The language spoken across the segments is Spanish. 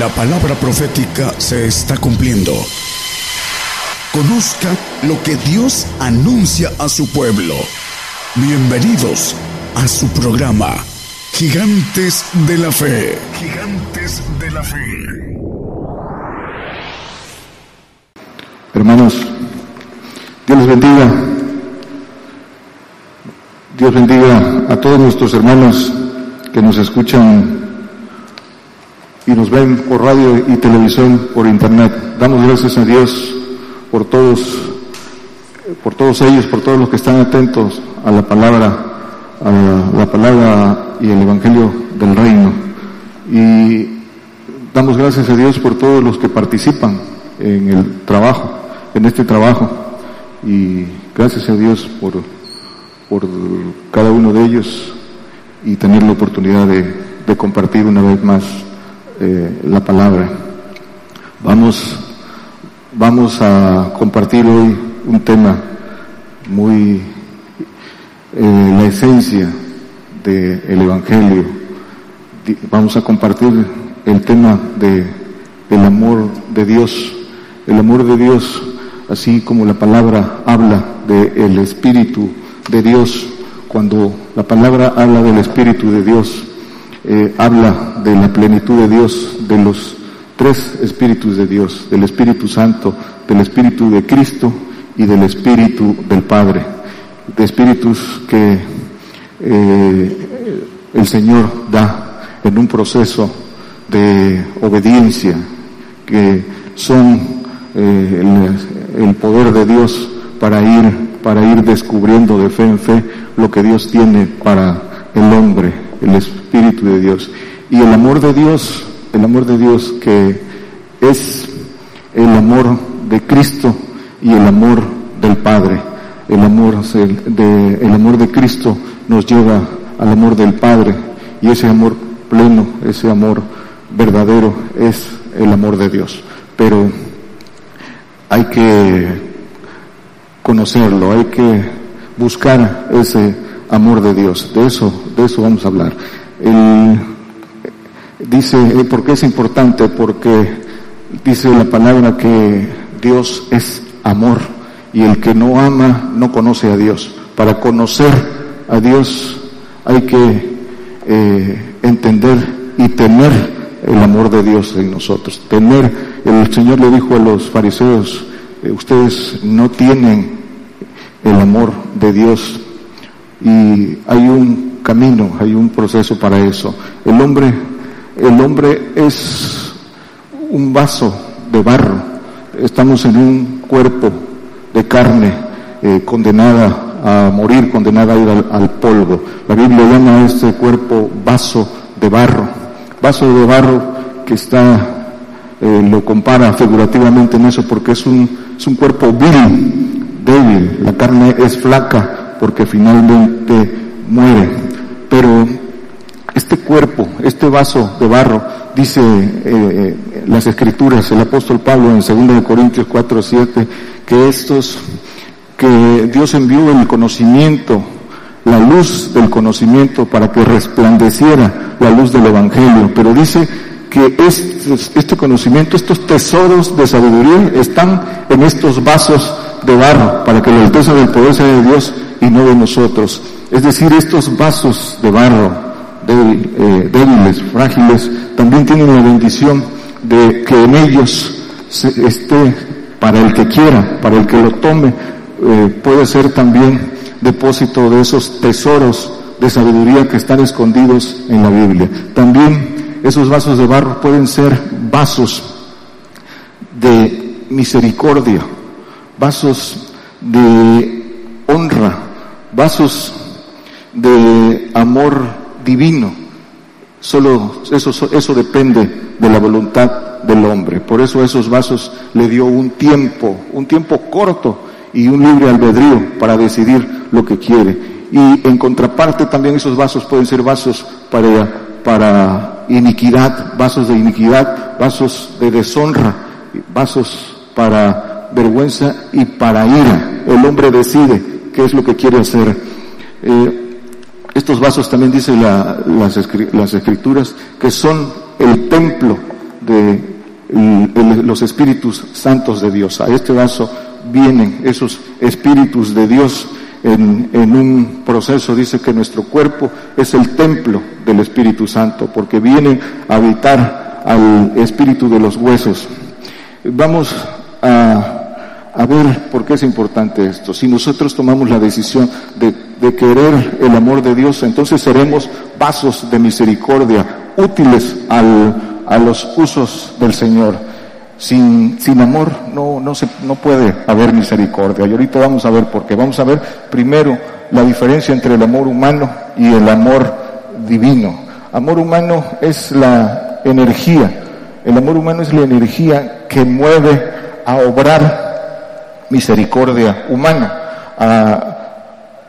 La palabra profética se está cumpliendo. Conozca lo que Dios anuncia a su pueblo. Bienvenidos a su programa, Gigantes de la Fe. Gigantes de la Fe. Hermanos, Dios bendiga. Dios bendiga a todos nuestros hermanos que nos escuchan y nos ven por radio y televisión, por internet. Damos gracias a Dios por todos, por todos ellos, por todos los que están atentos a la palabra, a la palabra y el evangelio del reino. Y damos gracias a Dios por todos los que participan en el trabajo, en este trabajo. Y gracias a Dios por, por cada uno de ellos y tener la oportunidad de, de compartir una vez más eh, la palabra. Vamos, vamos a compartir hoy un tema muy, eh, la esencia del Evangelio. Vamos a compartir el tema de el amor de Dios, el amor de Dios, así como la palabra habla del Espíritu de Dios, cuando la palabra habla del Espíritu de Dios, eh, habla de la plenitud de Dios, de los tres espíritus de Dios, del Espíritu Santo, del Espíritu de Cristo y del Espíritu del Padre, de espíritus que eh, el Señor da en un proceso de obediencia, que son eh, el, poder de Dios para ir, para ir descubriendo de fe en fe lo que Dios tiene para el hombre el Espíritu de Dios. Y el amor de Dios, el amor de Dios que es el amor de Cristo y el amor del Padre. El amor de, el amor de Cristo nos lleva al amor del Padre y ese amor pleno, ese amor verdadero es el amor de Dios. Pero hay que conocerlo, hay que buscar ese amor de Dios. De eso, de eso vamos a hablar. Dice, eh, ¿por qué es importante? Porque dice la palabra que Dios es amor y el que no ama no conoce a Dios. Para conocer a Dios hay que eh, entender y tener el amor de Dios en nosotros. Tener, el Señor le dijo a los fariseos, eh, ustedes no tienen el amor de Dios y hay un camino, hay un proceso para eso. El hombre, el hombre es un vaso de barro. Estamos en un cuerpo de carne eh, condenada a morir, condenada a ir al, polvo. La Biblia llama a este cuerpo vaso de barro. Vaso de barro que está, eh, lo compara figurativamente en eso porque es un, es un cuerpo vil, débil. La carne es flaca, porque finalmente muere. Pero este cuerpo, este vaso de barro, dice eh, eh, las escrituras, el apóstol Pablo en 2 Corintios 4, 7, que estos, que Dios envió el conocimiento, la luz del conocimiento para que resplandeciera la luz del Evangelio, pero dice que este, este conocimiento, estos tesoros de sabiduría están en estos vasos de barro, para que la alteza del poder sea de Dios y no de nosotros. Es decir, estos vasos de barro eh, débiles, frágiles, también tienen la bendición de que en ellos esté para el que quiera, para el que lo tome, eh, puede ser también depósito de esos tesoros de sabiduría que están escondidos en la Biblia. También esos vasos de barro pueden ser vasos de misericordia, vasos de honra, vasos de amor divino. Solo eso, eso depende de la voluntad del hombre. Por eso esos vasos le dio un tiempo, un tiempo corto y un libre albedrío para decidir lo que quiere. Y en contraparte también esos vasos pueden ser vasos para, para iniquidad, vasos de iniquidad, vasos de deshonra, vasos para vergüenza y para ira. El hombre decide qué es lo que quiere hacer. Eh, estos vasos también dicen las, escrituras que son el templo de los espíritus santos de Dios. A este vaso vienen esos espíritus de Dios en, en, un proceso, dice que nuestro cuerpo es el templo del Espíritu Santo, porque vienen a habitar al espíritu de los huesos. Vamos a a ver por qué es importante esto. Si nosotros tomamos la decisión de, querer el amor de Dios, entonces seremos vasos de misericordia, útiles al, a los usos del Señor. Sin, sin amor no, no, se, no puede haber misericordia. Y ahorita vamos a ver por qué. Vamos a ver primero la diferencia entre el amor humano y el amor divino. Amor humano es la energía. El amor humano es la energía que mueve a obrar misericordia humana, a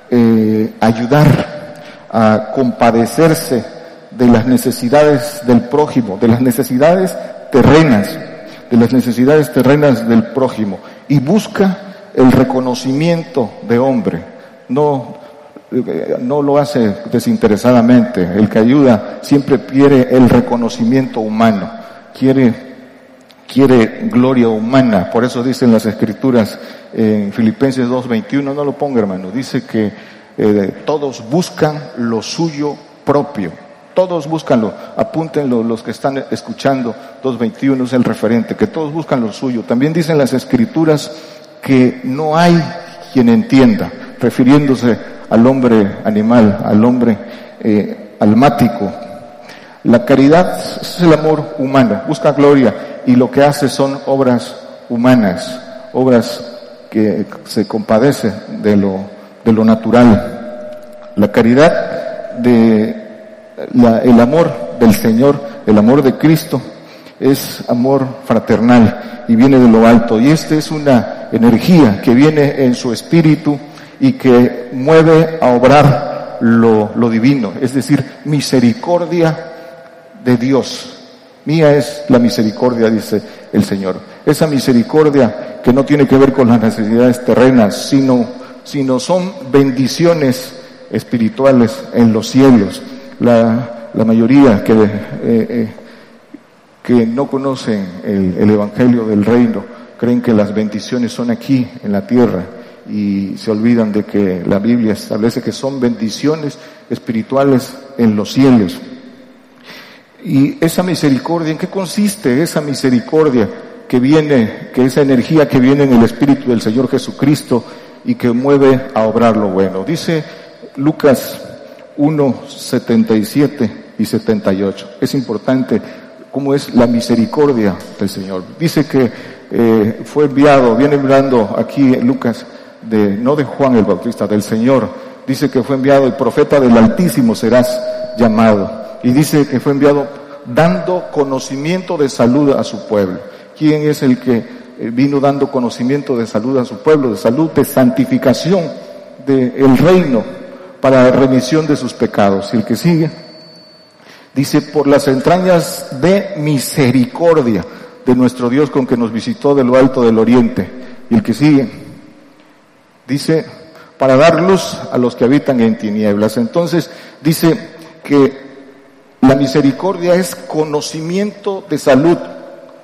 eh, ayudar, a compadecerse de las necesidades del prójimo, de las necesidades terrenas, de las necesidades terrenas del prójimo, y busca el reconocimiento de hombre. No, eh, no lo hace desinteresadamente. El que ayuda siempre quiere el reconocimiento humano, quiere quiere gloria humana. Por eso dicen las escrituras en Filipenses 2.21, no lo ponga hermano, dice que eh, todos buscan lo suyo propio. Todos buscanlo, apúntenlo los que están escuchando, 2.21 es el referente, que todos buscan lo suyo. También dicen las escrituras que no hay quien entienda, refiriéndose al hombre animal, al hombre eh, almático. La caridad es el amor humano, busca gloria y lo que hace son obras humanas, obras que se compadece de lo, natural. La caridad de el amor del Señor, el amor de Cristo, es amor fraternal y viene de lo alto. Y esta es una energía que viene en su espíritu y que mueve a obrar lo divino, es decir, misericordia de Dios Mía es la misericordia, dice el Señor. Esa misericordia que no tiene que ver con las necesidades terrenas, sino, sino son bendiciones espirituales en los cielos. La, la mayoría que, eh, eh, que no conocen el, el Evangelio del Reino creen que las bendiciones son aquí, en la tierra, y se olvidan de que la Biblia establece que son bendiciones espirituales en los cielos. Y esa misericordia, ¿en qué consiste esa misericordia que viene, que esa energía que viene en el Espíritu del Señor Jesucristo y que mueve a obrar lo bueno? Dice Lucas 1, 77 y 78. Es importante cómo es la misericordia del Señor. Dice que eh, fue enviado, viene hablando aquí Lucas, de, no de Juan el Bautista, del Señor. Dice que fue enviado el profeta del Altísimo serás llamado y dice que fue enviado dando conocimiento de salud a su pueblo. ¿Quién es el que eh, vino dando conocimiento de salud a su pueblo, de salud, de santificación del reino para remisión de sus pecados? Y el que sigue, dice, por las entrañas de misericordia de nuestro Dios con que nos visitó de lo alto del oriente. Y el que sigue, dice, para dar luz a los que habitan en tinieblas. Entonces dice que la misericordia es conocimiento de salud,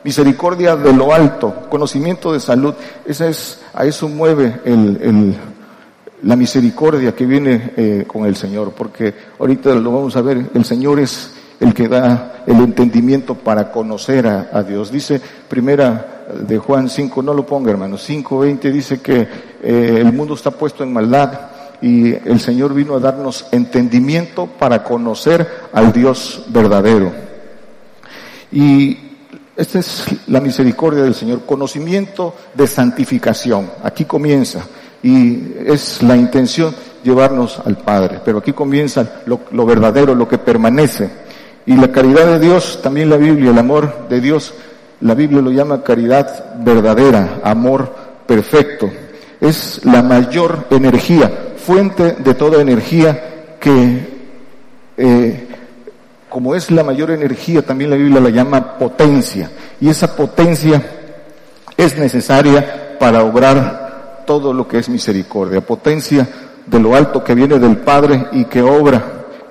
misericordia de lo alto, conocimiento de salud. Esa es, a eso mueve el, el, la misericordia que viene eh, con el Señor, porque ahorita lo vamos a ver, el Señor es el que da el entendimiento para conocer a, Dios. Dice primera de Juan 5, no lo ponga hermano, 5.20 dice que eh, el mundo está puesto en maldad y el Señor vino a darnos entendimiento para conocer al Dios verdadero. Y esta es la misericordia del Señor, conocimiento de santificación. Aquí comienza y es la intención llevarnos al Padre, pero aquí comienza lo, verdadero, lo que permanece. Y la caridad de Dios, también la Biblia, el amor de Dios, la Biblia lo llama caridad verdadera, amor perfecto. Es la mayor energía, fuente de toda energía que, eh, como es la mayor energía, también la Biblia la llama potencia. Y esa potencia es necesaria para obrar todo lo que es misericordia. Potencia de lo alto que viene del Padre y que obra,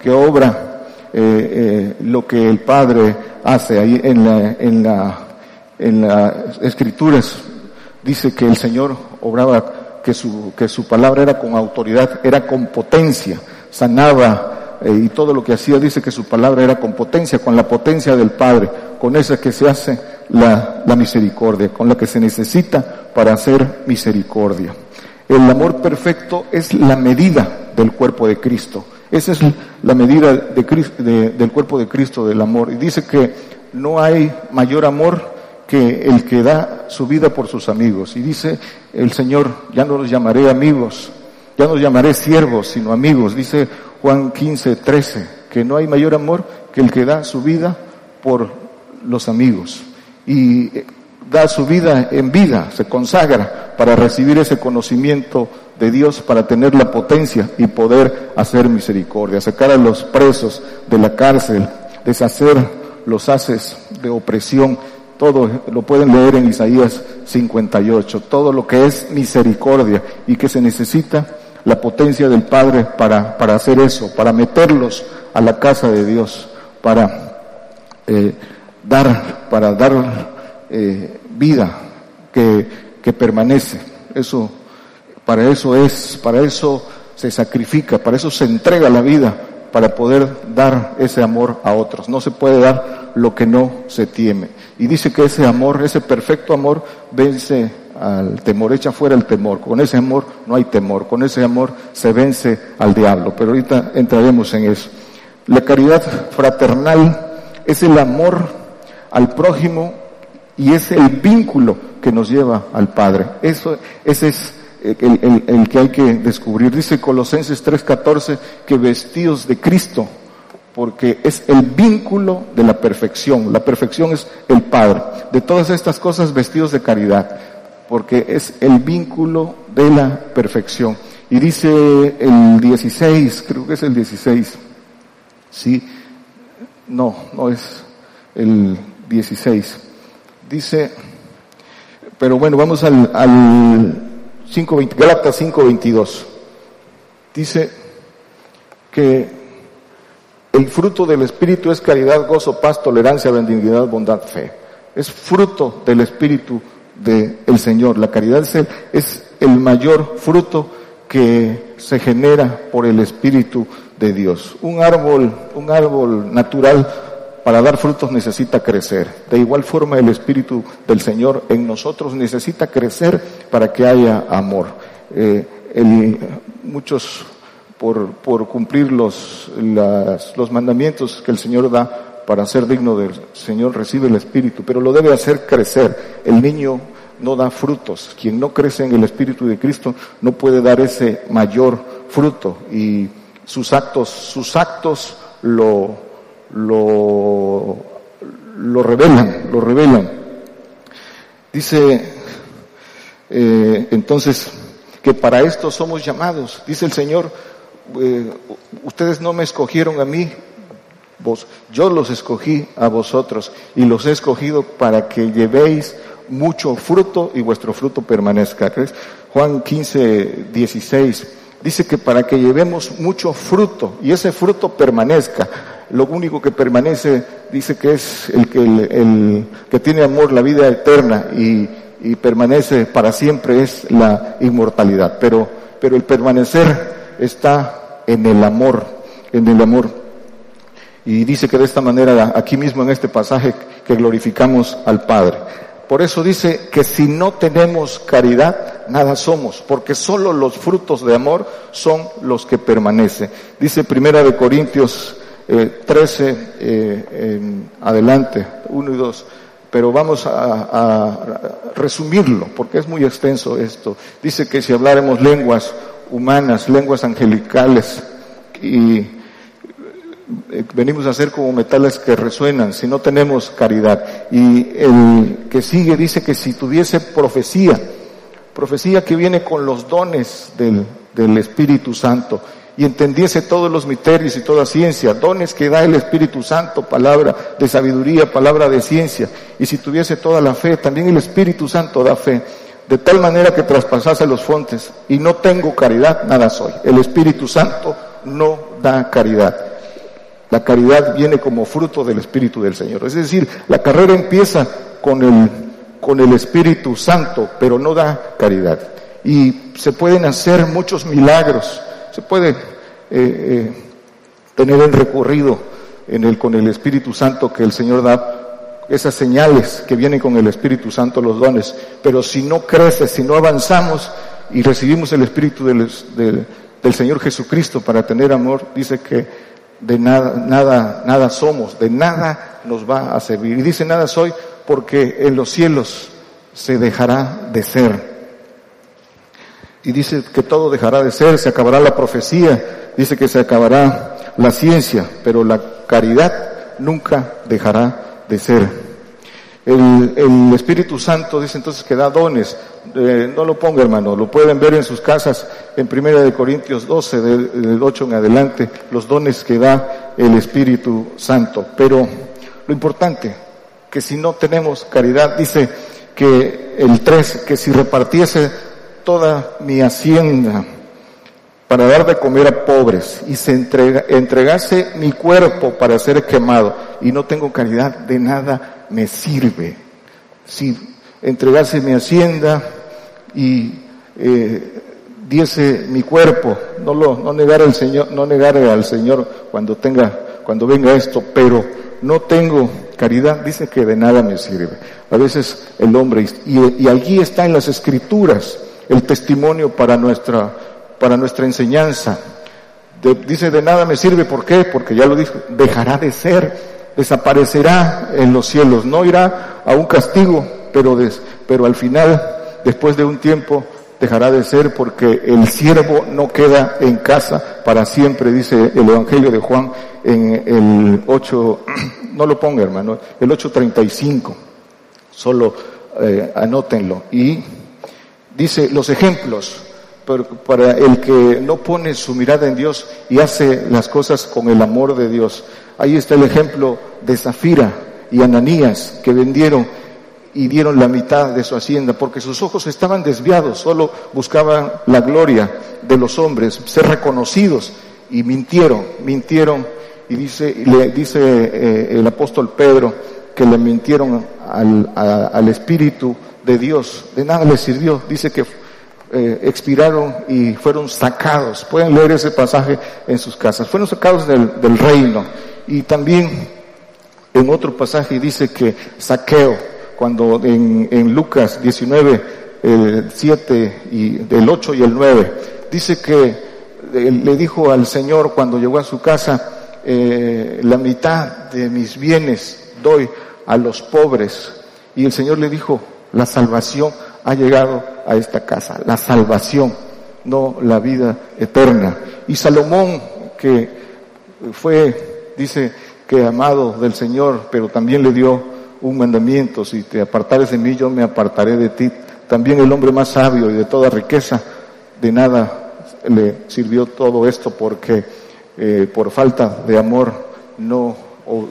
que obra eh, lo que el Padre hace ahí en la, en la, en las escrituras. Dice que el Señor obraba, que su, que su palabra era con autoridad, era con potencia, sanaba eh, y todo lo que hacía dice que su palabra era con potencia, con la potencia del Padre, con esa que se hace la, la misericordia, con la que se necesita para hacer misericordia. El amor perfecto es la medida del cuerpo de Cristo. Esa es la medida de, del cuerpo de Cristo, del amor. Y dice que no hay mayor amor que el que da su vida por sus amigos. Y dice el Señor, ya no los llamaré amigos, ya no los llamaré siervos, sino amigos. Dice Juan 15, 13, que no hay mayor amor que el que da su vida por los amigos. Y da su vida en vida, se consagra para recibir ese conocimiento de Dios, para tener la potencia y poder hacer misericordia, sacar a los presos de la cárcel, deshacer los haces de opresión, todo lo pueden leer en Isaías 58, todo lo que es misericordia y que se necesita la potencia del Padre para, para hacer eso, para meterlos a la casa de Dios, para eh, dar, para dar eh, vida que, que permanece. Eso, para eso es, para eso se sacrifica, para eso se entrega la vida, para poder dar ese amor a otros. No se puede dar lo que no se tiene. Y dice que ese amor, ese perfecto amor, vence al temor, echa fuera el temor. Con ese amor no hay temor, con ese amor se vence al diablo. Pero ahorita entraremos en eso. La caridad fraternal es el amor al prójimo y es el vínculo que nos lleva al Padre. Eso, ese es el, el, que hay que descubrir. Dice Colosenses 3:14 que vestidos de Cristo, porque es el vínculo de la perfección. La perfección es el Padre. De todas estas cosas vestidos de caridad, porque es el vínculo de la perfección. Y dice el 16, creo que es el 16. Sí, no, no es el 16 dice, pero bueno, vamos al, al 5.20, Gálatas 5.22. Dice que el fruto del Espíritu es caridad, gozo, paz, tolerancia, benignidad, bondad, fe. Es fruto del Espíritu del Señor. La caridad es el, mayor fruto que se genera por el Espíritu de Dios. Un árbol, un árbol natural para dar frutos necesita crecer. De igual forma el Espíritu del Señor en nosotros necesita crecer para que haya amor. Eh, muchos por, por cumplir los, los mandamientos que el Señor da para ser digno del Señor recibe el Espíritu, pero lo debe hacer crecer. El niño no da frutos. Quien no crece en el Espíritu de Cristo no puede dar ese mayor fruto y sus actos, sus actos lo, lo, lo revelan, lo revelan. Dice eh, entonces que para esto somos llamados. Dice el Señor, eh, ustedes no me escogieron a mí, vos, yo los escogí a vosotros y los he escogido para que llevéis mucho fruto y vuestro fruto permanezca. Juan 15, 16 dice que para que llevemos mucho fruto y ese fruto permanezca, lo único que permanece, dice que es el que, el, que tiene amor, la vida eterna y, y, permanece para siempre es la inmortalidad. Pero, pero el permanecer está en el amor, en el amor. Y dice que de esta manera, aquí mismo en este pasaje, que glorificamos al Padre. Por eso dice que si no tenemos caridad, nada somos, porque solo los frutos de amor son los que permanecen. Dice Primera de Corintios eh, 13 eh, adelante, 1 y 2. Pero vamos a, a, resumirlo, porque es muy extenso esto. Dice que si habláramos lenguas humanas, lenguas angelicales, y eh, venimos a ser como metales que resuenan, si no tenemos caridad. Y el que sigue dice que si tuviese profecía, profecía que viene con los dones del, del Espíritu Santo, y entendiese todos los misterios y toda ciencia, dones que da el Espíritu Santo, palabra de sabiduría, palabra de ciencia, y si tuviese toda la fe, también el Espíritu Santo da fe, de tal manera que traspasase los fontes, y no tengo caridad, nada soy. El Espíritu Santo no da caridad. La caridad viene como fruto del Espíritu del Señor. Es decir, la carrera empieza con el, con el Espíritu Santo, pero no da caridad. Y se pueden hacer muchos milagros, se puede eh, eh, tener el recorrido en el, con el Espíritu Santo que el Señor da esas señales que vienen con el Espíritu Santo, los dones. Pero si no crece, si no avanzamos y recibimos el Espíritu del, del Señor Jesucristo para tener amor, dice que de nada, nada, nada somos, de nada nos va a servir. Y dice nada soy porque en los cielos se dejará de ser. Y dice que todo dejará de ser, se acabará la profecía, dice que se acabará la ciencia, pero la caridad nunca dejará de ser. El, el, Espíritu Santo dice entonces que da dones. Eh, no lo ponga hermano, lo pueden ver en sus casas en Primera de Corintios 12, del, del 8 en adelante, los dones que da el Espíritu Santo. Pero lo importante, que si no tenemos caridad, dice que el 3, que si repartiese toda mi hacienda, para dar de comer a pobres y se entrega, entregase mi cuerpo para ser quemado y no tengo caridad, de nada me sirve. Si entregase mi hacienda y eh, diese mi cuerpo, no lo, no negar al Señor, no negar al Señor cuando tenga, cuando venga esto, pero no tengo caridad, dice que de nada me sirve. A veces el hombre, y, y allí está en las escrituras el testimonio para nuestra para nuestra enseñanza. dice, de nada me sirve, ¿por qué? Porque ya lo dijo, dejará de ser, desaparecerá en los cielos, no irá a un castigo, pero, pero al final, después de un tiempo, dejará de ser porque el siervo no queda en casa para siempre, dice el Evangelio de Juan en el 8, no lo ponga hermano, el 8.35, solo eh, anótenlo. Y dice los ejemplos, para el que no pone su mirada en Dios y hace las cosas con el amor de Dios. Ahí está el ejemplo de Zafira y Ananías que vendieron y dieron la mitad de su hacienda porque sus ojos estaban desviados, solo buscaban la gloria de los hombres, ser reconocidos y mintieron, mintieron y dice, le dice eh, el apóstol Pedro que le mintieron al, al Espíritu de Dios, de nada le sirvió, dice que eh, expiraron y fueron sacados. Pueden leer ese pasaje en sus casas. Fueron sacados del, del reino. Y también en otro pasaje dice que saqueo, cuando en, Lucas 19, el 7 y del 8 y el 9, dice que eh, le dijo al Señor cuando llegó a su casa, eh, la mitad de mis bienes doy a los pobres. Y el Señor le dijo, la salvación ha llegado a esta casa, la salvación, no la vida eterna. Y Salomón, que fue, dice que amado del Señor, pero también le dio un mandamiento, si te apartares de mí, yo me apartaré de ti. También el hombre más sabio y de toda riqueza, de nada le sirvió todo esto porque eh, por falta de amor no,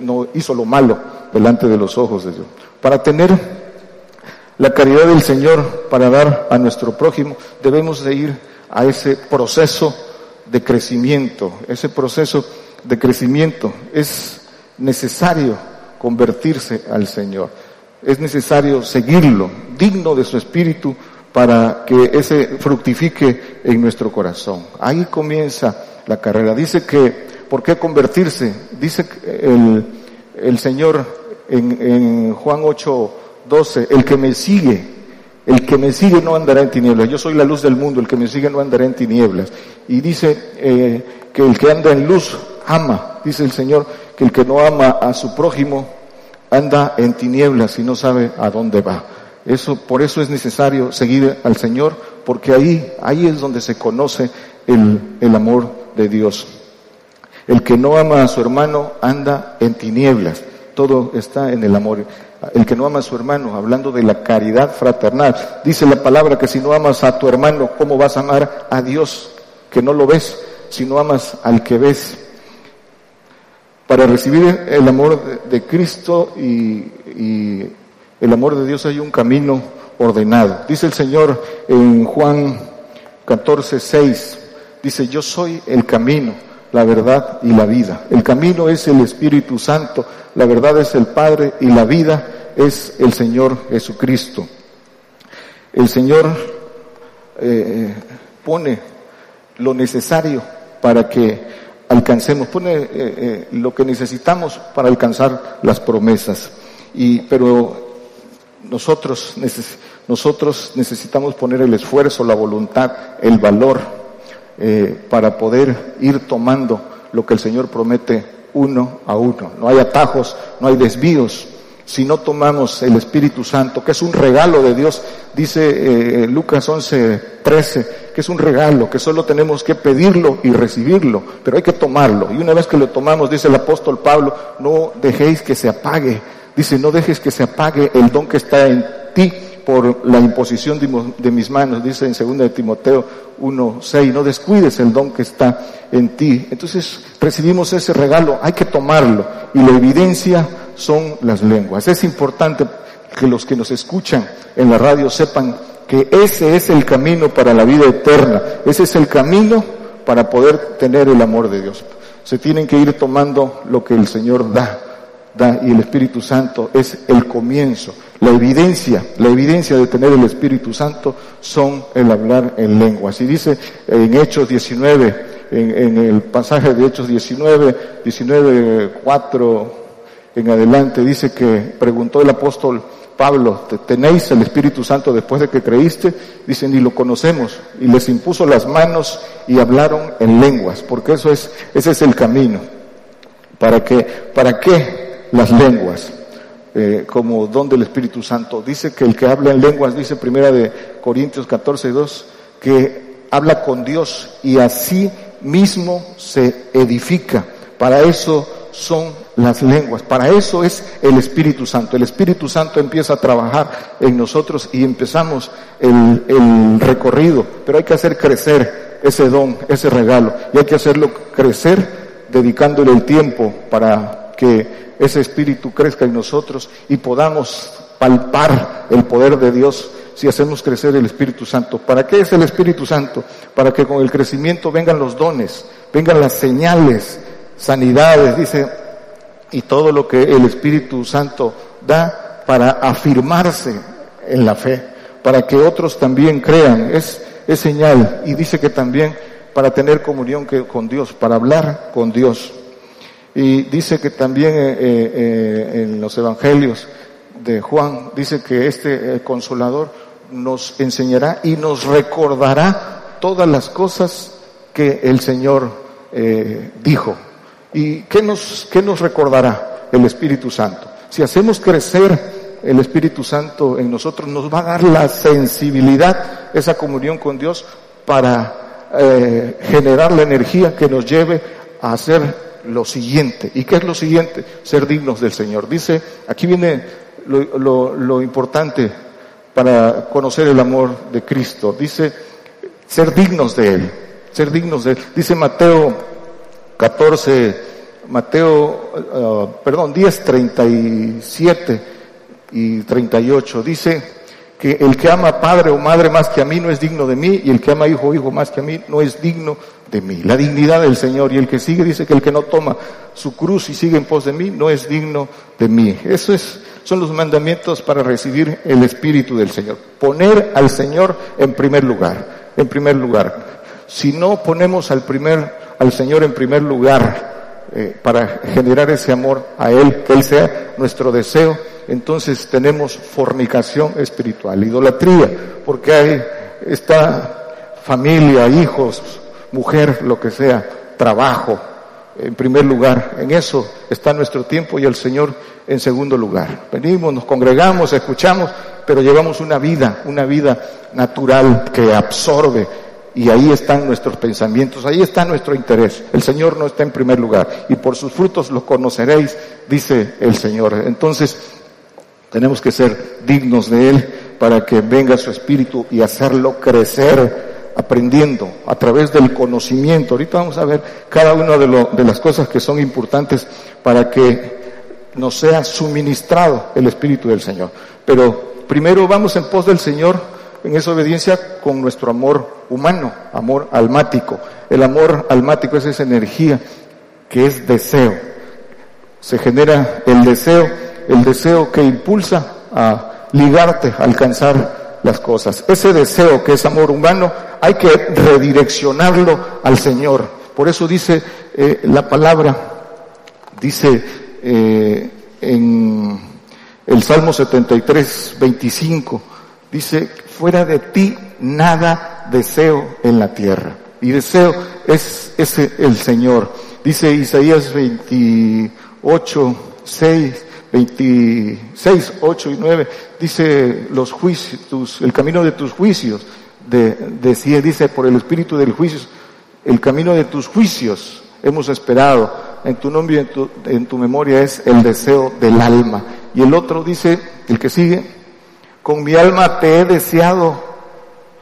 no hizo lo malo delante de los ojos de Dios. Para tener la caridad del Señor para dar a nuestro prójimo, debemos de ir a ese proceso de crecimiento. Ese proceso de crecimiento es necesario convertirse al Señor. Es necesario seguirlo, digno de su espíritu, para que ese fructifique en nuestro corazón. Ahí comienza la carrera. Dice que, ¿por qué convertirse? Dice el, el Señor en, Juan 8, 12, el que me sigue, el que me sigue no andará en tinieblas. Yo soy la luz del mundo, el que me sigue no andará en tinieblas. Y dice eh, que el que anda en luz ama, dice el Señor, que el que no ama a su prójimo anda en tinieblas y no sabe a dónde va. Eso, por eso es necesario seguir al Señor, porque ahí, ahí es donde se conoce el, el amor de Dios. El que no ama a su hermano anda en tinieblas. Todo está en el amor el que no ama a su hermano, hablando de la caridad fraternal. Dice la palabra que si no amas a tu hermano, ¿cómo vas a amar a Dios que no lo ves? Si no amas al que ves. Para recibir el amor de Cristo y, el amor de Dios hay un camino ordenado. Dice el Señor en Juan 14, 6, dice, yo soy el camino, la verdad y la vida. El camino es el Espíritu Santo, la verdad es el Padre y la vida es el Señor Jesucristo. El Señor eh, pone lo necesario para que alcancemos, pone eh, eh, lo que necesitamos para alcanzar las promesas. Y, pero nosotros, nosotros necesitamos poner el esfuerzo, la voluntad, el valor para poder ir tomando lo que el Señor promete uno a uno. No hay atajos, no hay desvíos si no tomamos el Espíritu Santo, que es un regalo de Dios, dice eh, Lucas 11, 13, que es un regalo, que solo tenemos que pedirlo y recibirlo, pero hay que tomarlo. Y una vez que lo tomamos, dice el apóstol Pablo, no dejéis que se apague, dice, no dejes que se apague el don que está en ti por la imposición de, mis manos, dice en 2 de Timoteo 1.6, no descuides el don que está en ti. Entonces recibimos ese regalo, hay que tomarlo y la evidencia son las lenguas. Es importante que los que nos escuchan en la radio sepan que ese es el camino para la vida eterna, ese es el camino para poder tener el amor de Dios. Se tienen que ir tomando lo que el Señor da, da y el Espíritu Santo es el comienzo. La evidencia, la evidencia de tener el Espíritu Santo son el hablar en lenguas. Y dice en Hechos 19, en, en el pasaje de Hechos 19, 19, 4, en adelante dice que preguntó el apóstol Pablo, ¿tenéis el Espíritu Santo después de que creíste? Dice, ni lo conocemos. Y les impuso las manos y hablaron en lenguas, porque eso es, ese es el camino. ¿Para qué? ¿Para qué las lenguas? Eh, como don del Espíritu Santo. Dice que el que habla en lenguas, dice primera de Corintios 14, 2, que habla con Dios y así mismo se edifica. Para eso son las lenguas. Para eso es el Espíritu Santo. El Espíritu Santo empieza a trabajar en nosotros y empezamos el, el, recorrido, pero hay que hacer crecer ese don, ese regalo, y hay que hacerlo crecer dedicándole el tiempo para que ese Espíritu crezca en nosotros y podamos palpar el poder de Dios si hacemos crecer el Espíritu Santo. ¿Para qué es el Espíritu Santo? Para que con el crecimiento vengan los dones, vengan las señales, sanidades, dice y todo lo que el Espíritu Santo da para afirmarse en la fe, para que otros también crean. Es, señal y dice que también para tener comunión con Dios, para hablar con Dios. Y dice que también eh, eh, eh, en los evangelios de Juan dice que este consolador nos enseñará y nos recordará todas las cosas que el Señor dijo. ¿Y qué nos, qué nos recordará el Espíritu Santo? Si hacemos crecer el Espíritu Santo en nosotros, nos va a dar la sensibilidad, esa comunión con Dios, para eh, generar la energía que nos lleve a hacer lo siguiente. ¿Y qué es lo siguiente? Ser dignos del Señor. Dice, aquí viene lo, lo, lo importante para conocer el amor de Cristo. Dice, ser dignos de Él, ser dignos de Él. Dice Mateo 14, Mateo, uh, perdón, 10, 37 y 38. Dice que el que ama padre o madre más que a mí no es digno de mí y el que ama hijo o hijo más que a mí no es digno de mí. La dignidad del Señor y el que sigue dice que el que no toma su cruz y sigue en pos de mí no es digno de mí. Eso es, son los mandamientos para recibir el Espíritu del Señor. Poner al Señor en primer lugar, en primer lugar. Si no ponemos al primer al Señor en primer lugar eh, para generar ese amor a Él, que Él sea nuestro deseo, entonces tenemos fornicación espiritual, idolatría, porque hay esta familia, hijos, mujer, lo que sea, trabajo, en primer lugar. En eso está nuestro tiempo y el Señor en segundo lugar. Venimos, nos congregamos, escuchamos, pero llevamos una vida, una vida natural que absorbe y ahí están nuestros pensamientos, ahí está nuestro interés. El Señor no está en primer lugar y por sus frutos los conoceréis, dice el Señor. Entonces, tenemos que ser dignos de Él para que venga su Espíritu y hacerlo crecer aprendiendo a través del conocimiento. Ahorita vamos a ver cada una de, de las cosas que son importantes para que nos sea suministrado el Espíritu del Señor. Pero primero vamos en pos del Señor en esa obediencia con nuestro amor humano, amor almático. El amor almático es esa energía que es deseo. Se genera el deseo, el deseo que impulsa a ligarte, a alcanzar las cosas. Ese deseo que es amor humano hay que redireccionarlo al Señor. Por eso dice eh, la palabra, dice eh, en el Salmo 73, 25, dice, fuera de ti nada deseo en la tierra. Y deseo es ese el Señor. Dice Isaías 28, 6, 26, 8 y 9, dice los juicios, el camino de tus juicios, de, de, dice por el espíritu del juicio, el camino de tus juicios hemos esperado, en tu nombre y en tu, en tu memoria es el deseo del alma. Y el otro dice, el que sigue, con mi alma te he deseado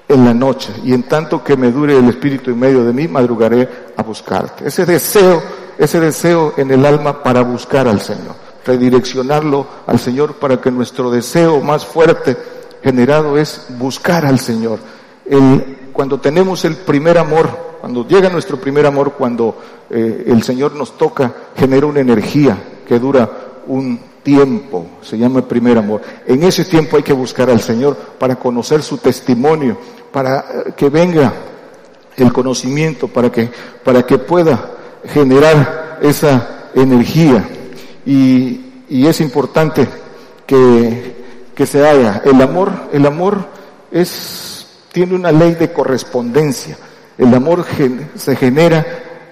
en la noche y en tanto que me dure el espíritu en medio de mí, madrugaré a buscarte. Ese deseo, ese deseo en el alma para buscar al Señor, redireccionarlo al Señor para que nuestro deseo más fuerte generado es buscar al Señor. El, cuando tenemos el primer amor, cuando llega nuestro primer amor, cuando eh, el Señor nos toca, genera una energía que dura un tiempo, se llama el primer amor. En ese tiempo hay que buscar al Señor para conocer su testimonio, para eh, que venga el conocimiento, para que, para que pueda generar esa energía. Y, es importante que, que se haga. El amor, el amor es, tiene una ley de correspondencia. El amor se genera,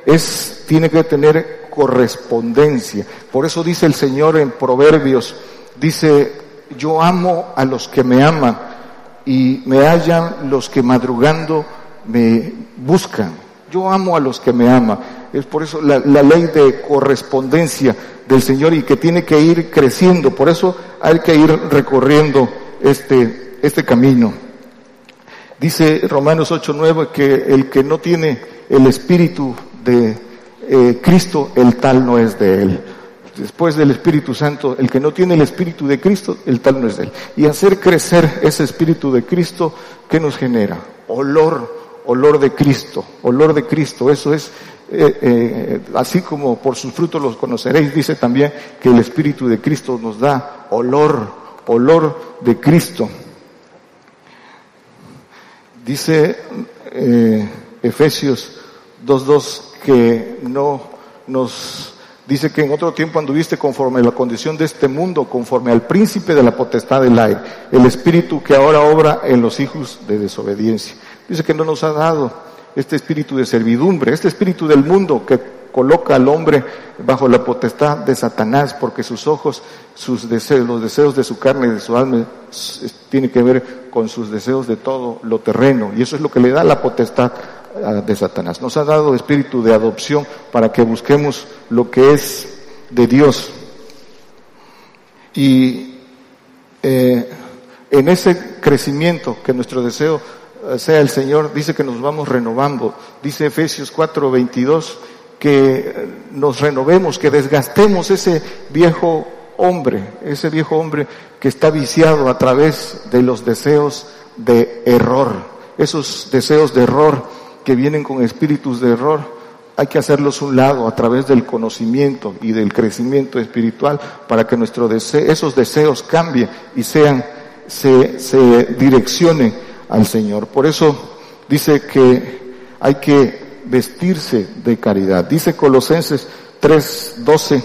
es, tiene que tener correspondencia. Por eso dice el Señor en Proverbios, dice, yo amo a los que me aman y me hallan los que madrugando me buscan. Yo amo a los que me aman. Es por eso la, ley de correspondencia del Señor y que tiene que ir creciendo. Por eso hay que ir recorriendo este, este camino. Dice Romanos 8:9 que el que no tiene el espíritu de eh, Cristo, el tal no es de él. Después del Espíritu Santo, el que no tiene el Espíritu de Cristo, el tal no es de él. Y hacer crecer ese Espíritu de Cristo, ¿qué nos genera? Olor, olor de Cristo, olor de Cristo. Eso es, eh, eh, así como por sus frutos los conoceréis, dice también que el Espíritu de Cristo nos da olor, olor de Cristo. Dice eh, Efesios 2.2 que no nos dice que en otro tiempo anduviste conforme a la condición de este mundo, conforme al príncipe de la potestad del aire, el espíritu que ahora obra en los hijos de desobediencia. Dice que no nos ha dado este espíritu de servidumbre, este espíritu del mundo que coloca al hombre bajo la potestad de Satanás, porque sus ojos, sus deseos, los deseos de su carne y de su alma, tiene que ver con sus deseos de todo lo terreno, y eso es lo que le da la potestad de Satanás. Nos ha dado espíritu de adopción para que busquemos lo que es de Dios. Y eh, en ese crecimiento que nuestro deseo eh, sea el Señor, dice que nos vamos renovando. Dice Efesios 4:22 que nos renovemos, que desgastemos ese viejo hombre, ese viejo hombre que está viciado a través de los deseos de error, esos deseos de error que vienen con espíritus de error, hay que hacerlos un lado a través del conocimiento y del crecimiento espiritual para que nuestro deseo, esos deseos cambien y sean, se, se direccionen al Señor. Por eso dice que hay que vestirse de caridad. Dice Colosenses 3:12,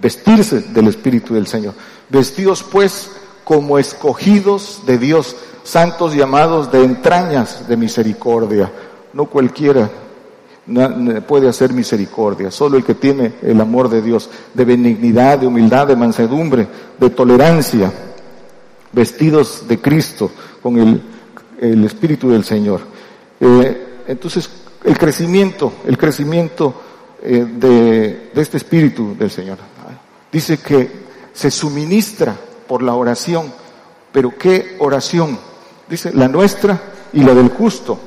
vestirse del Espíritu del Señor. Vestidos pues como escogidos de Dios, santos llamados de entrañas de misericordia. No cualquiera puede hacer misericordia, solo el que tiene el amor de Dios, de benignidad, de humildad, de mansedumbre, de tolerancia, vestidos de Cristo con el, Espíritu del Señor. Eh, entonces, el crecimiento, el crecimiento eh, de, de, este espíritu del Señor. Dice que se suministra por la oración, pero ¿qué oración? Dice la nuestra y la del justo.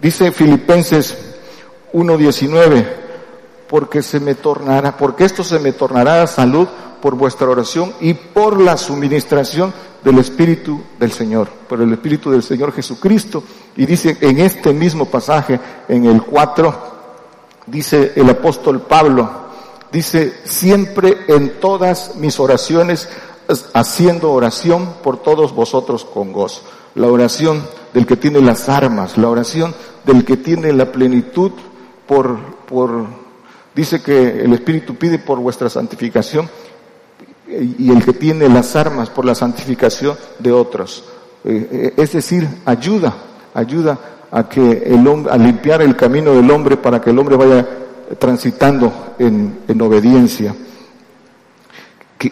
Dice Filipenses 1.19, porque se me tornará, porque esto se me tornará salud por vuestra oración y por la suministración del Espíritu del Señor, por el Espíritu del Señor Jesucristo. Y dice en este mismo pasaje, en el 4, dice el apóstol Pablo, dice, siempre en todas mis oraciones, haciendo oración por todos vosotros con gozo. La oración del que tiene las armas, la oración del que tiene la plenitud por, por, dice que el Espíritu pide por vuestra santificación y el que tiene las armas por la santificación de otros. Eh, eh, es decir, ayuda, ayuda a que el hombre, a limpiar el camino del hombre para que el hombre vaya transitando en, en obediencia.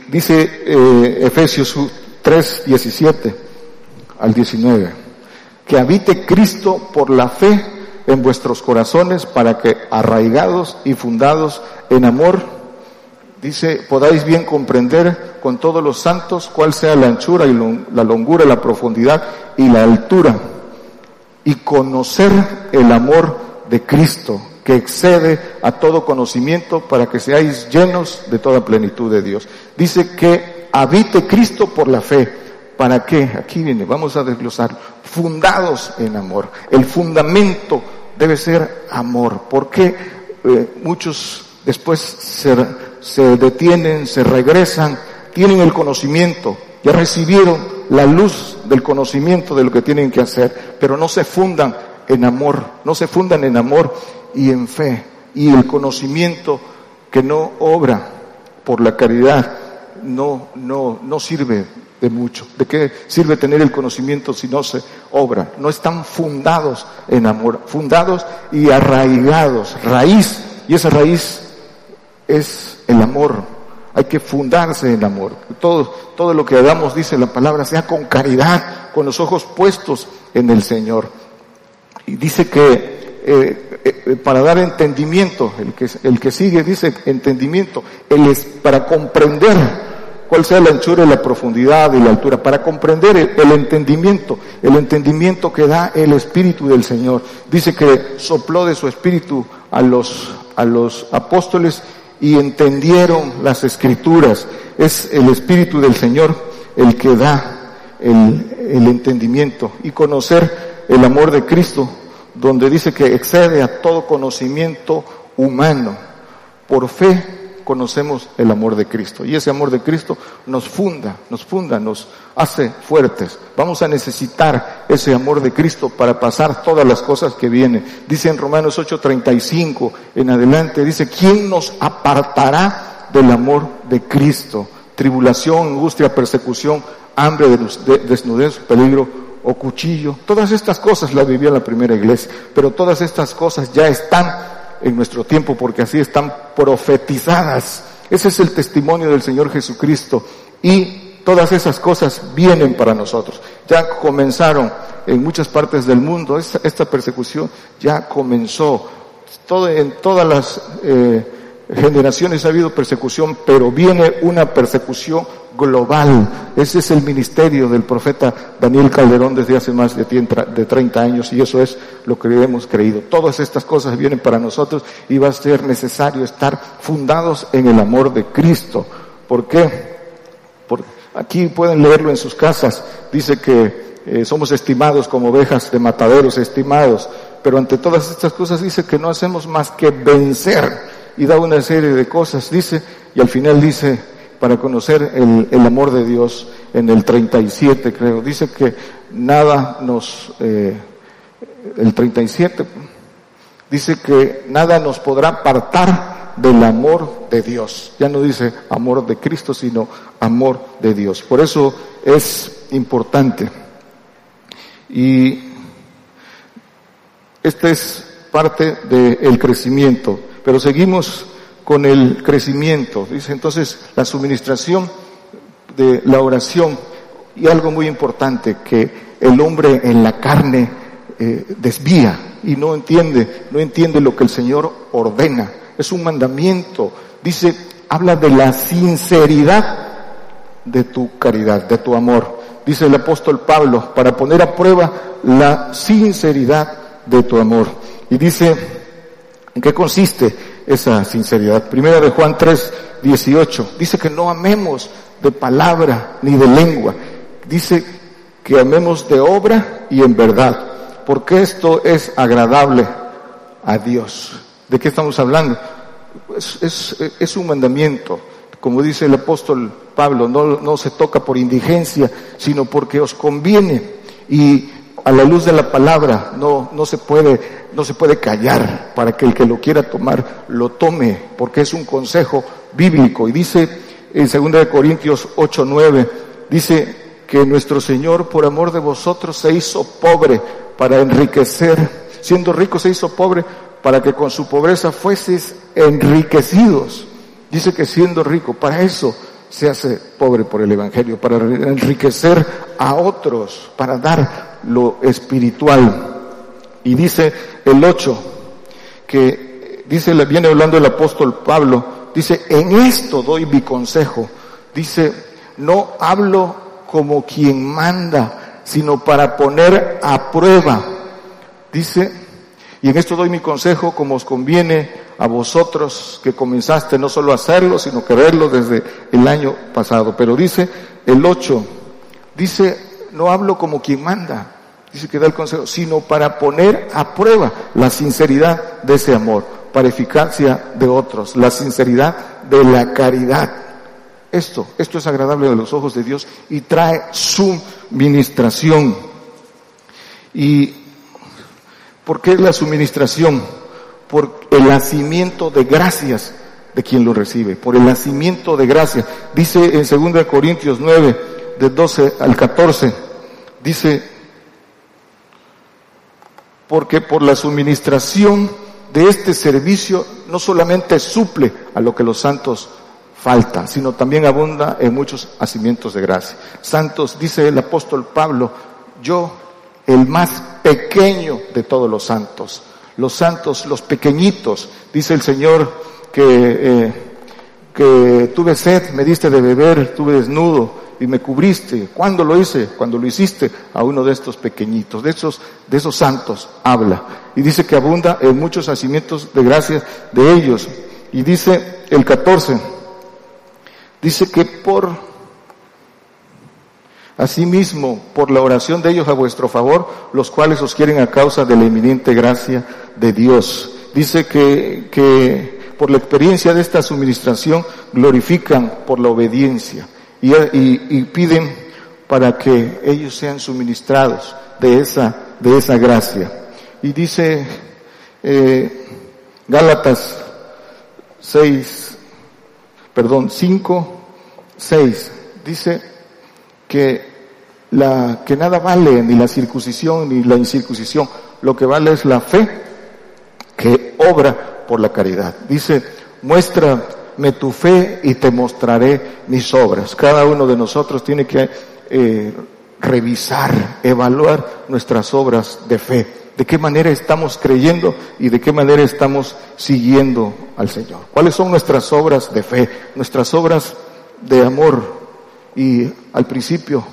dice eh, Efesios 3, 17 al 19, que habite Cristo por la fe en vuestros corazones para que arraigados y fundados en amor, dice, podáis bien comprender con todos los santos cuál sea la anchura y la longura, la profundidad y la altura y conocer el amor de Cristo, que excede a todo conocimiento para que seáis llenos de toda plenitud de Dios. Dice que habite Cristo por la fe. ¿Para qué? Aquí viene, vamos a desglosar. Fundados en amor. El fundamento debe ser amor. porque eh, muchos después se, se detienen, se regresan, tienen el conocimiento, ya recibieron la luz del conocimiento de lo que tienen que hacer, pero no se fundan en amor, no se fundan en amor y en fe. Y el conocimiento que no obra por la caridad no, no, no sirve de mucho. ¿De qué sirve tener el conocimiento si no se obra? No están fundados en amor, fundados y arraigados, raíz, y esa raíz es el amor, hay que fundarse en amor. Todo, todo lo que hagamos, dice la palabra, sea con caridad, con los ojos puestos en el Señor. Y dice que eh, eh, para dar entendimiento, el que, el que sigue dice entendimiento, el es para comprender cuál sea la anchura la profundidad y la altura, para comprender el, el, entendimiento, el entendimiento que da el Espíritu del Señor. Dice que sopló de su Espíritu a los, a los apóstoles y entendieron las escrituras. Es el Espíritu del Señor el que da el, el entendimiento y conocer el amor de Cristo, donde dice que excede a todo conocimiento humano. Por fe conocemos el amor de Cristo. Y ese amor de Cristo nos funda, nos funda, nos hace fuertes. Vamos a necesitar ese amor de Cristo para pasar todas las cosas que vienen. Dice en Romanos 8:35 en adelante, dice, ¿quién nos apartará del amor de Cristo? Tribulación, angustia, persecución, hambre, desnudez, peligro o cuchillo. Todas estas cosas las vivió la primera iglesia, pero todas estas cosas ya están en nuestro tiempo porque así están profetizadas. Ese es el testimonio del Señor Jesucristo y todas esas cosas vienen para nosotros. Ya comenzaron en muchas partes del mundo, esta, persecución ya comenzó. Todo, en todas las eh, generaciones ha habido persecución, pero viene una persecución global. Ese es el ministerio del profeta Daniel Calderón desde hace más de 30 años y eso es lo que hemos creído. Todas estas cosas vienen para nosotros y va a ser necesario estar fundados en el amor de Cristo. ¿Por qué? Porque aquí pueden leerlo en sus casas. Dice que eh, somos estimados como ovejas de mataderos, estimados. Pero ante todas estas cosas dice que no hacemos más que vencer y da una serie de cosas, dice, y al final dice, para conocer el, amor de Dios en el 37, creo, dice que nada nos, eh, el 37, dice que nada nos podrá apartar del amor de Dios. Ya no dice amor de Cristo, sino amor de Dios. Por eso es importante. Y esta es parte del crecimiento. Pero seguimos con el crecimiento. Dice entonces la suministración de la oración y algo muy importante que el hombre en la carne eh, desvía y no entiende, no entiende lo que el Señor ordena. Es un mandamiento. Dice, habla de la sinceridad de tu caridad, de tu amor. Dice el apóstol Pablo, para poner a prueba la sinceridad de tu amor. Y dice, ¿En qué consiste esa sinceridad? Primera de Juan 3, 18. Dice que no amemos de palabra ni de lengua. Dice que amemos de obra y en verdad. Porque esto es agradable a Dios. ¿De qué estamos hablando? Es, un mandamiento. Como dice el apóstol Pablo, no, no se toca por indigencia, sino porque os conviene. Y a la luz de la palabra no, no, se puede, no se puede callar para que el que lo quiera tomar lo tome, porque es un consejo bíblico. Y dice en 2 Corintios 8, 9, dice que nuestro Señor por amor de vosotros se hizo pobre para enriquecer, siendo rico se hizo pobre para que con su pobreza fueseis enriquecidos. Dice que siendo rico, para eso se hace pobre por el Evangelio, para enriquecer a otros, para dar lo espiritual. Y dice el 8, que dice, viene hablando el apóstol Pablo, dice, en esto doy mi consejo. Dice, no hablo como quien manda, sino para poner a prueba. Dice, y en esto doy mi consejo como os conviene a vosotros que comenzaste no solo a hacerlo, sino que verlo desde el año pasado. Pero dice el 8, dice, no hablo como quien manda, dice que da el consejo, sino para poner a prueba la sinceridad de ese amor, para eficacia de otros, la sinceridad de la caridad. Esto, esto es agradable a los ojos de Dios y trae su ministración. ¿Y por qué la suministración? Por el nacimiento de gracias de quien lo recibe, por el nacimiento de gracias. Dice en 2 Corintios 9, de 12 al 14, dice, porque por la suministración de este servicio no solamente suple a lo que los santos falta, sino también abunda en muchos nacimientos de gracia. Santos, dice el apóstol Pablo, yo, el más pequeño de todos los santos, los santos, los pequeñitos. Dice el Señor que, eh, que tuve sed, me diste de beber, tuve desnudo y me cubriste. ¿Cuándo lo hice? Cuando lo hiciste a uno de estos pequeñitos, de esos, de esos santos habla. Y dice que abunda en muchos nacimientos de gracias de ellos. Y dice el 14, dice que por Asimismo, por la oración de ellos a vuestro favor, los cuales os quieren a causa de la eminente gracia de Dios. Dice que, que por la experiencia de esta suministración glorifican por la obediencia y, y, piden para que ellos sean suministrados de esa, de esa gracia. Y dice eh, Gálatas 6, perdón, 5, 6, dice que, la, que nada vale ni la circuncisión ni la incircuncisión, lo que vale es la fe que obra por la caridad. Dice, muéstrame tu fe y te mostraré mis obras. Cada uno de nosotros tiene que eh, revisar, evaluar nuestras obras de fe. De qué manera estamos creyendo y de qué manera estamos siguiendo al Señor. ¿Cuáles son nuestras obras de fe? Nuestras obras de amor, y al principio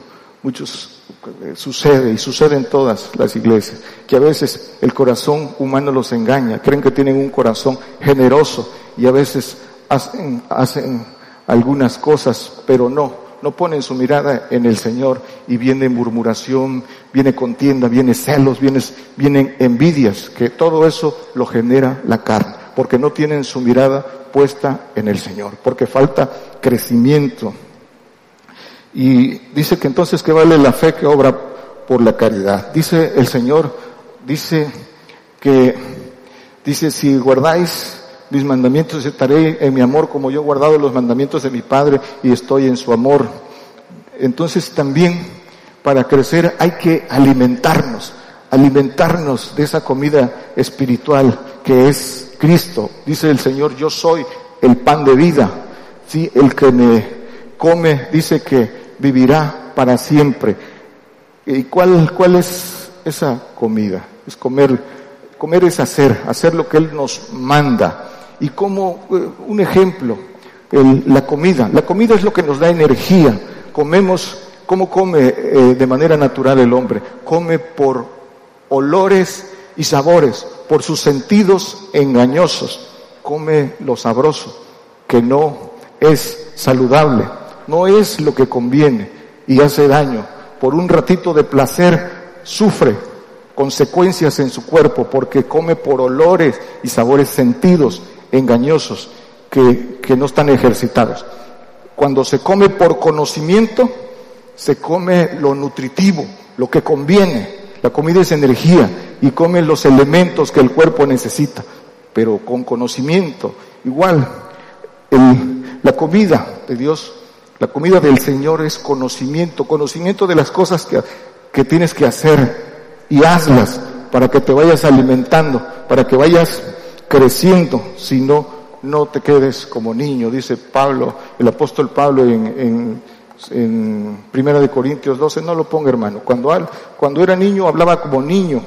muchos eh, sucede y sucede en todas las iglesias, que a veces el corazón humano los engaña, creen que tienen un corazón generoso y a veces hacen, hacen algunas cosas, pero no, no ponen su mirada en el Señor y viene murmuración, viene contienda, viene celos, viene, vienen envidias, que todo eso lo genera la carne, porque no tienen su mirada puesta en el Señor, porque falta crecimiento y dice que entonces que vale la fe que obra por la caridad. Dice el Señor, dice que, dice, si guardáis mis mandamientos, estaré en mi amor como yo he guardado los mandamientos de mi Padre y estoy en su amor. Entonces también para crecer hay que alimentarnos, alimentarnos de esa comida espiritual que es Cristo. Dice el Señor, yo soy el pan de vida. Sí, el que me come dice que vivirá para siempre. ¿Y cuál, cuál es esa comida? Es comer, comer es hacer, hacer lo que Él nos manda. Y como eh, un ejemplo, la comida. La comida es lo que nos da energía. Comemos, ¿cómo come eh, de manera natural el hombre? Come por olores y sabores, por sus sentidos engañosos. Come lo sabroso, que no es saludable, no es lo que conviene y hace daño. Por un ratito de placer sufre consecuencias en su cuerpo porque come por olores y sabores sentidos engañosos que, que no están ejercitados. Cuando se come por conocimiento, se come lo nutritivo, lo que conviene. La comida es energía y come los elementos que el cuerpo necesita, pero con conocimiento. Igual, la comida de Dios, la comida del Señor es conocimiento, conocimiento de las cosas que, que tienes que hacer y hazlas para que te vayas alimentando, para que vayas creciendo, si no, no te quedes como niño, dice Pablo, el apóstol Pablo en, en, Primera de Corintios 12, no lo ponga hermano, cuando, cuando era niño hablaba como niño,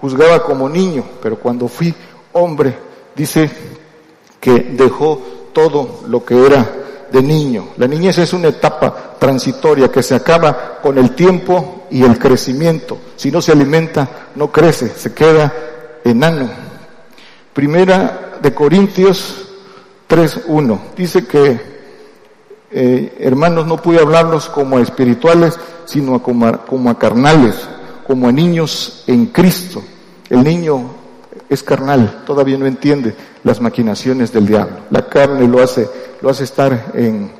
juzgaba como niño, pero cuando fui hombre, dice que dejó todo lo que era de niño. La niñez es una etapa transitoria que se acaba con el tiempo y el crecimiento. Si no se alimenta, no crece, se queda enano. Primera de Corintios 3.1 dice que, eh, hermanos, no pude hablarlos como a espirituales, sino como como a carnales, como a niños en Cristo. El niño es carnal, todavía no entiende las maquinaciones del diablo. La carne lo hace, lo hace estar en,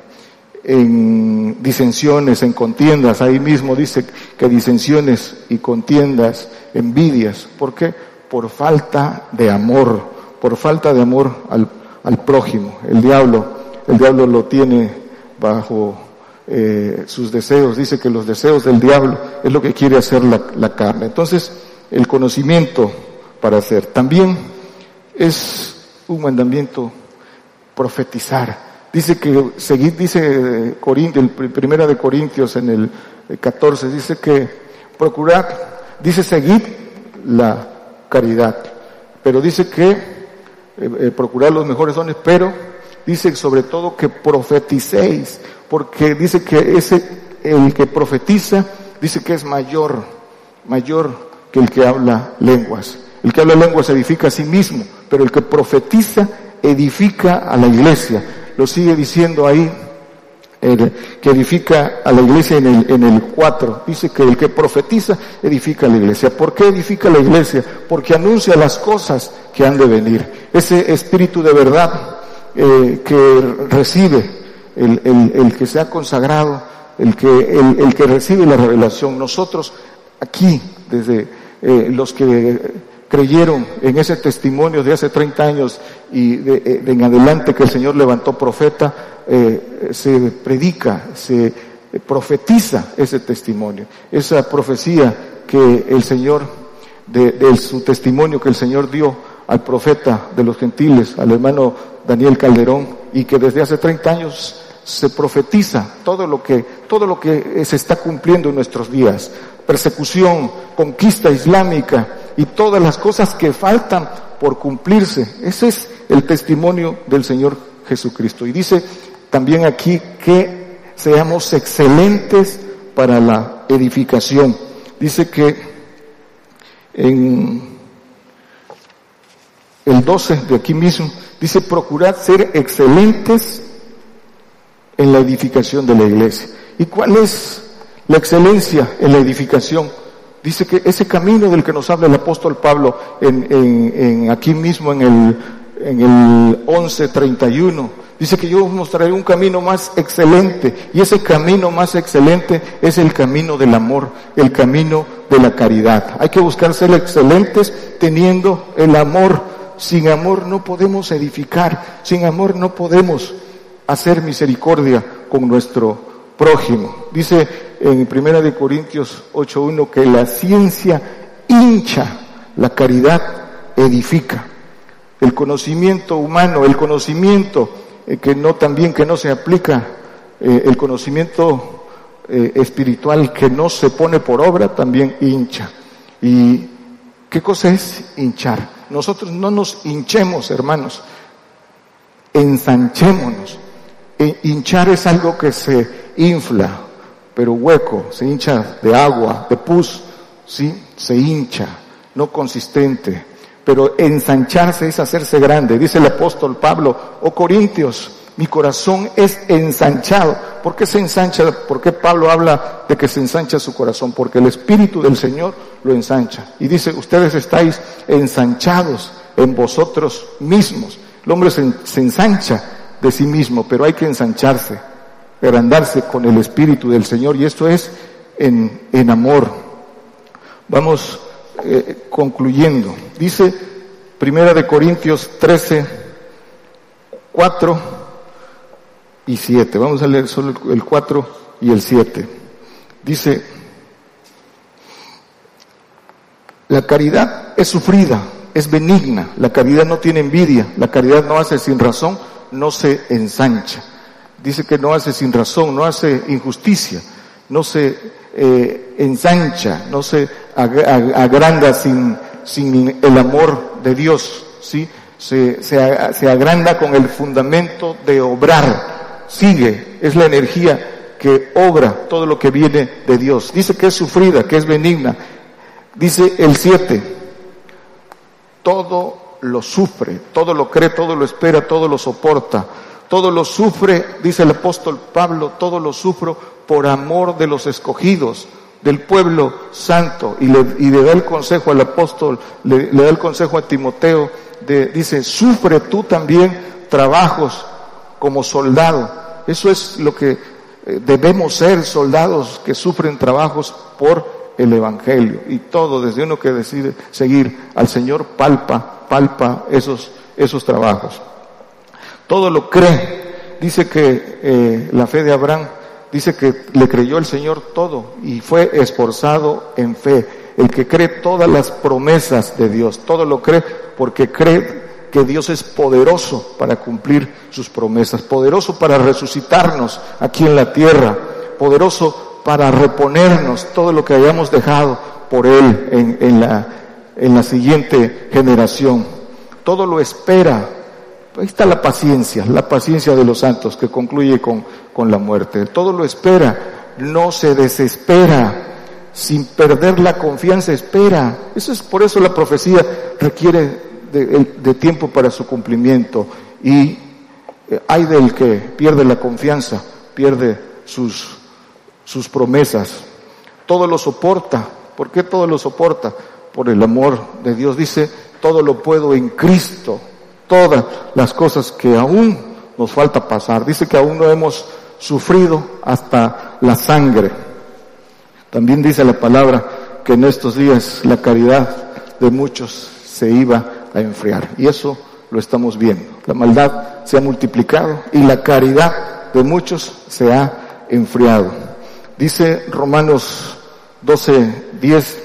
en disensiones, en contiendas. Ahí mismo dice que disensiones y contiendas, envidias. ¿Por qué? Por falta de amor, por falta de amor al, prójimo. El diablo, el diablo lo tiene bajo eh, sus deseos. Dice que los deseos del diablo es lo que quiere hacer la carne. Entonces, el conocimiento para hacer. También es un mandamiento profetizar. Dice que seguir, dice Corintios, primera de Corintios en el 14, dice que procurar, dice seguir la caridad, pero dice que eh, eh, procurar los mejores dones, pero dice sobre todo que profeticéis, porque dice que ese, el que profetiza, dice que es mayor, mayor que el que habla lenguas. El que habla lenguas edifica a sí mismo, pero el que profetiza edifica a la iglesia. Lo sigue diciendo ahí, que edifica a la iglesia en el, en el 4. Dice que el que profetiza edifica a la iglesia. ¿Por qué edifica a la iglesia? Porque anuncia las cosas que han de venir. Ese espíritu de verdad eh, que recibe el, el, el, que se ha consagrado, el que, el, que recibe la revelación. Nosotros aquí, desde eh, los que creyeron en ese testimonio de hace 30 años y de, en adelante que el Señor levantó profeta, eh, se predica, se profetiza ese testimonio, esa profecía que el Señor, de, de, su testimonio que el Señor dio al profeta de los gentiles, al hermano Daniel Calderón, y que desde hace 30 años se profetiza todo lo que, todo lo que se está cumpliendo en nuestros días. Persecución, conquista islámica, y todas las cosas que faltan por cumplirse. Ese es el testimonio del Señor Jesucristo. Y dice también aquí que seamos excelentes para la edificación. Dice que en el 12 de aquí mismo, dice procurad ser excelentes en la edificación de la iglesia. ¿Y cuál es la excelencia en la edificación? Dice que ese camino del que nos habla el apóstol Pablo en, en, en aquí mismo en el, en el 11.31, dice que yo os mostraré un camino más excelente y ese camino más excelente es el camino del amor, el camino de la caridad. Hay que buscar ser excelentes teniendo el amor. Sin amor no podemos edificar, sin amor no podemos hacer misericordia con nuestro prójimo. Dice en Primera de Corintios 8.1 que la ciencia hincha, la caridad edifica. El conocimiento humano, el conocimiento eh, que no también que no se aplica, eh, el conocimiento eh, espiritual que no se pone por obra también hincha. ¿Y qué cosa es hinchar? Nosotros no nos hinchemos, hermanos, ensanchémonos. E hinchar es algo que se infla, pero hueco, se hincha de agua, de pus, ¿sí? Se hincha, no consistente. Pero ensancharse es hacerse grande. Dice el apóstol Pablo, oh Corintios, Mi corazón es ensanchado. ¿Por qué se ensancha? ¿Por qué Pablo habla de que se ensancha su corazón? Porque el Espíritu del Señor lo ensancha. Y dice, ustedes estáis ensanchados en vosotros mismos. El hombre se, ensancha de sí mismo, pero hay que ensancharse, agrandarse con el Espíritu del Señor. Y esto es en, en amor. Vamos eh, concluyendo. Dice Primera de Corintios 13, 4 y 7. Vamos a leer solo el 4 y el 7. Dice, la caridad es sufrida, es benigna, la caridad no tiene envidia, la caridad no hace sin razón, no se ensancha. Dice que no hace sin razón, no hace injusticia, no se eh, ensancha, no se agranda sin, sin el amor de Dios, ¿sí? Se, se, se agranda con el fundamento de obrar, sigue, es la energía que obra todo lo que viene de Dios. Dice que es sufrida, que es benigna. Dice el 7, todo lo sufre, todo lo cree, todo lo espera, todo lo soporta. Todo lo sufre, dice el apóstol Pablo, todo lo sufro por amor de los escogidos, del pueblo santo. Y le, y le da el consejo al apóstol, le, da el consejo a Timoteo, de, dice, sufre tú también trabajos como soldado. Eso es lo que eh, debemos ser, soldados que sufren trabajos por el Evangelio. Y todo, desde uno que decide seguir al Señor, palpa, palpa esos, esos trabajos. Todo lo cree. Dice que eh, la fe de Abraham dice que le creyó el Señor todo y fue esforzado en fe. El que cree todas las promesas de Dios, todo lo cree porque cree que Dios es poderoso para cumplir sus promesas, poderoso para resucitarnos aquí en la tierra, poderoso para reponernos todo lo que hayamos dejado por Él en, la, en la siguiente generación. Todo lo espera, Ahí está la paciencia, la paciencia de los santos que concluye con, con la muerte. Todo lo espera, no se desespera, sin perder la confianza espera. Eso es por eso la profecía requiere de, tiempo para su cumplimiento. Y eh, hay del que pierde la confianza, pierde sus, sus promesas. Todo lo soporta. ¿Por qué todo lo soporta? Por el amor de Dios. Dice, todo lo puedo en Cristo todas las cosas que aún nos falta pasar. Dice que aún no hemos sufrido hasta la sangre. También dice la palabra que en estos días la caridad de muchos se iba a enfriar. Y eso lo estamos viendo. La maldad se ha multiplicado y la caridad de muchos se ha enfriado. Dice Romanos 12, 10,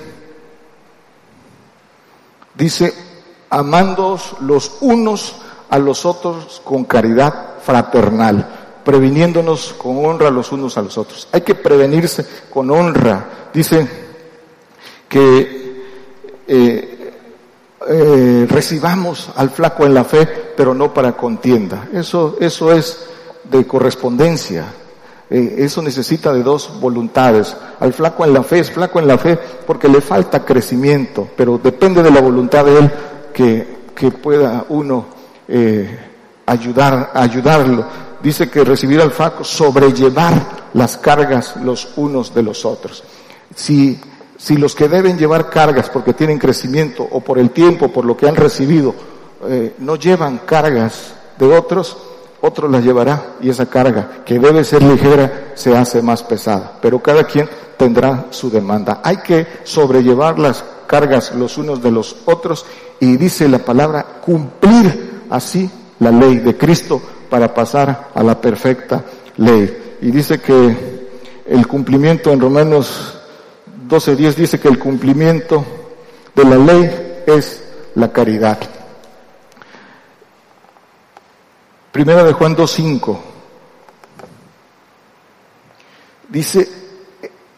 dice, amándoos los unos a los otros con caridad fraternal, previniéndonos con honra los unos a los otros. Hay que prevenirse con honra. Dice que eh, eh, recibamos al flaco en la fe, pero no para contienda. Eso, eso es de correspondencia. Eh, eso necesita de dos voluntades. Al flaco en la fe es flaco en la fe porque le falta crecimiento, pero depende de la voluntad de él que, que pueda uno eh, ayudar, ayudarlo. Dice que recibir al FACO, sobrellevar las cargas los unos de los otros. Si, si los que deben llevar cargas porque tienen crecimiento o por el tiempo, por lo que han recibido, eh, no llevan cargas de otros, otro las llevará y esa carga que debe ser ligera se hace más pesada. Pero cada quien tendrá su demanda. Hay que sobrellevar las cargas los unos de los otros y dice la palabra cumplir así la ley de Cristo para pasar a la perfecta ley. Y dice que el cumplimiento en Romanos 12.10 dice que el cumplimiento de la ley es la caridad. Primera de Juan 2.5 dice,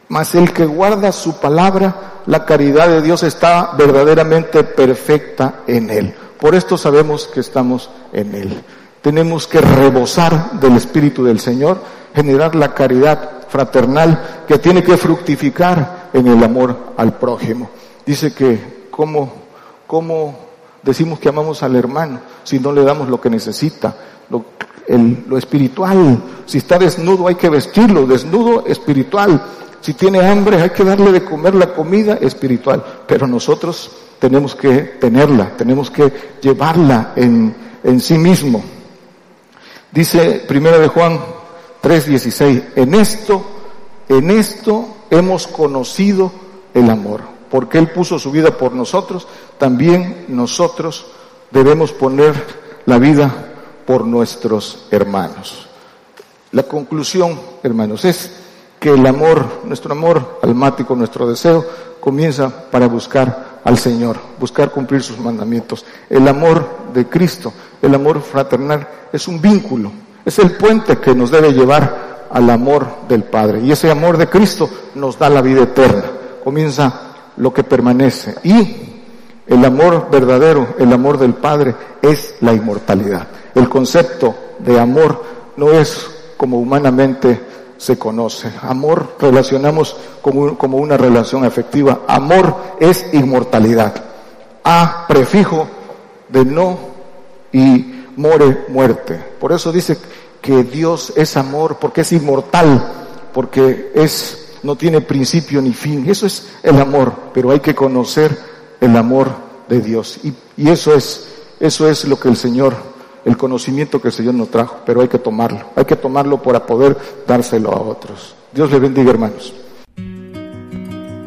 mas el que guarda su palabra, la caridad de Dios está verdaderamente perfecta en Él. Por esto sabemos que estamos en Él. Tenemos que rebosar del Espíritu del Señor, generar la caridad fraternal que tiene que fructificar en el amor al prójimo. Dice que cómo, cómo decimos que amamos al hermano si no le damos lo que necesita, lo, espiritual? Si está desnudo hay que vestirlo, desnudo espiritual. Si tiene hambre hay que darle de comer la comida espiritual. Pero nosotros tenemos que tenerla, tenemos que llevarla en, en sí mismo. Dice primero de Juan 3:16, en esto, en esto hemos conocido el amor, porque Él puso su vida por nosotros, también nosotros debemos poner la vida por nuestros hermanos. La conclusión, hermanos, es que el amor, nuestro amor almático, nuestro deseo, comienza para buscar al Señor, buscar cumplir sus mandamientos. El amor de Cristo, el amor fraternal, es un vínculo, es el puente que nos debe llevar al amor del Padre. Y ese amor de Cristo nos da la vida eterna. Comienza lo que permanece. Y el amor verdadero, el amor del Padre, es la inmortalidad. El concepto de amor no es como humanamente se conoce. Amor relacionamos como, como una relación afectiva. Amor es inmortalidad. A prefijo de no y more muerte. Por eso dice que Dios es amor porque es inmortal, porque es no tiene principio ni fin. Eso es el amor, pero hay que conocer el amor de Dios. Y, eso es, eso es lo que el Señor el conocimiento que el Señor nos trajo, pero hay que tomarlo, hay que tomarlo para poder dárselo a otros. Dios le bendiga, hermanos.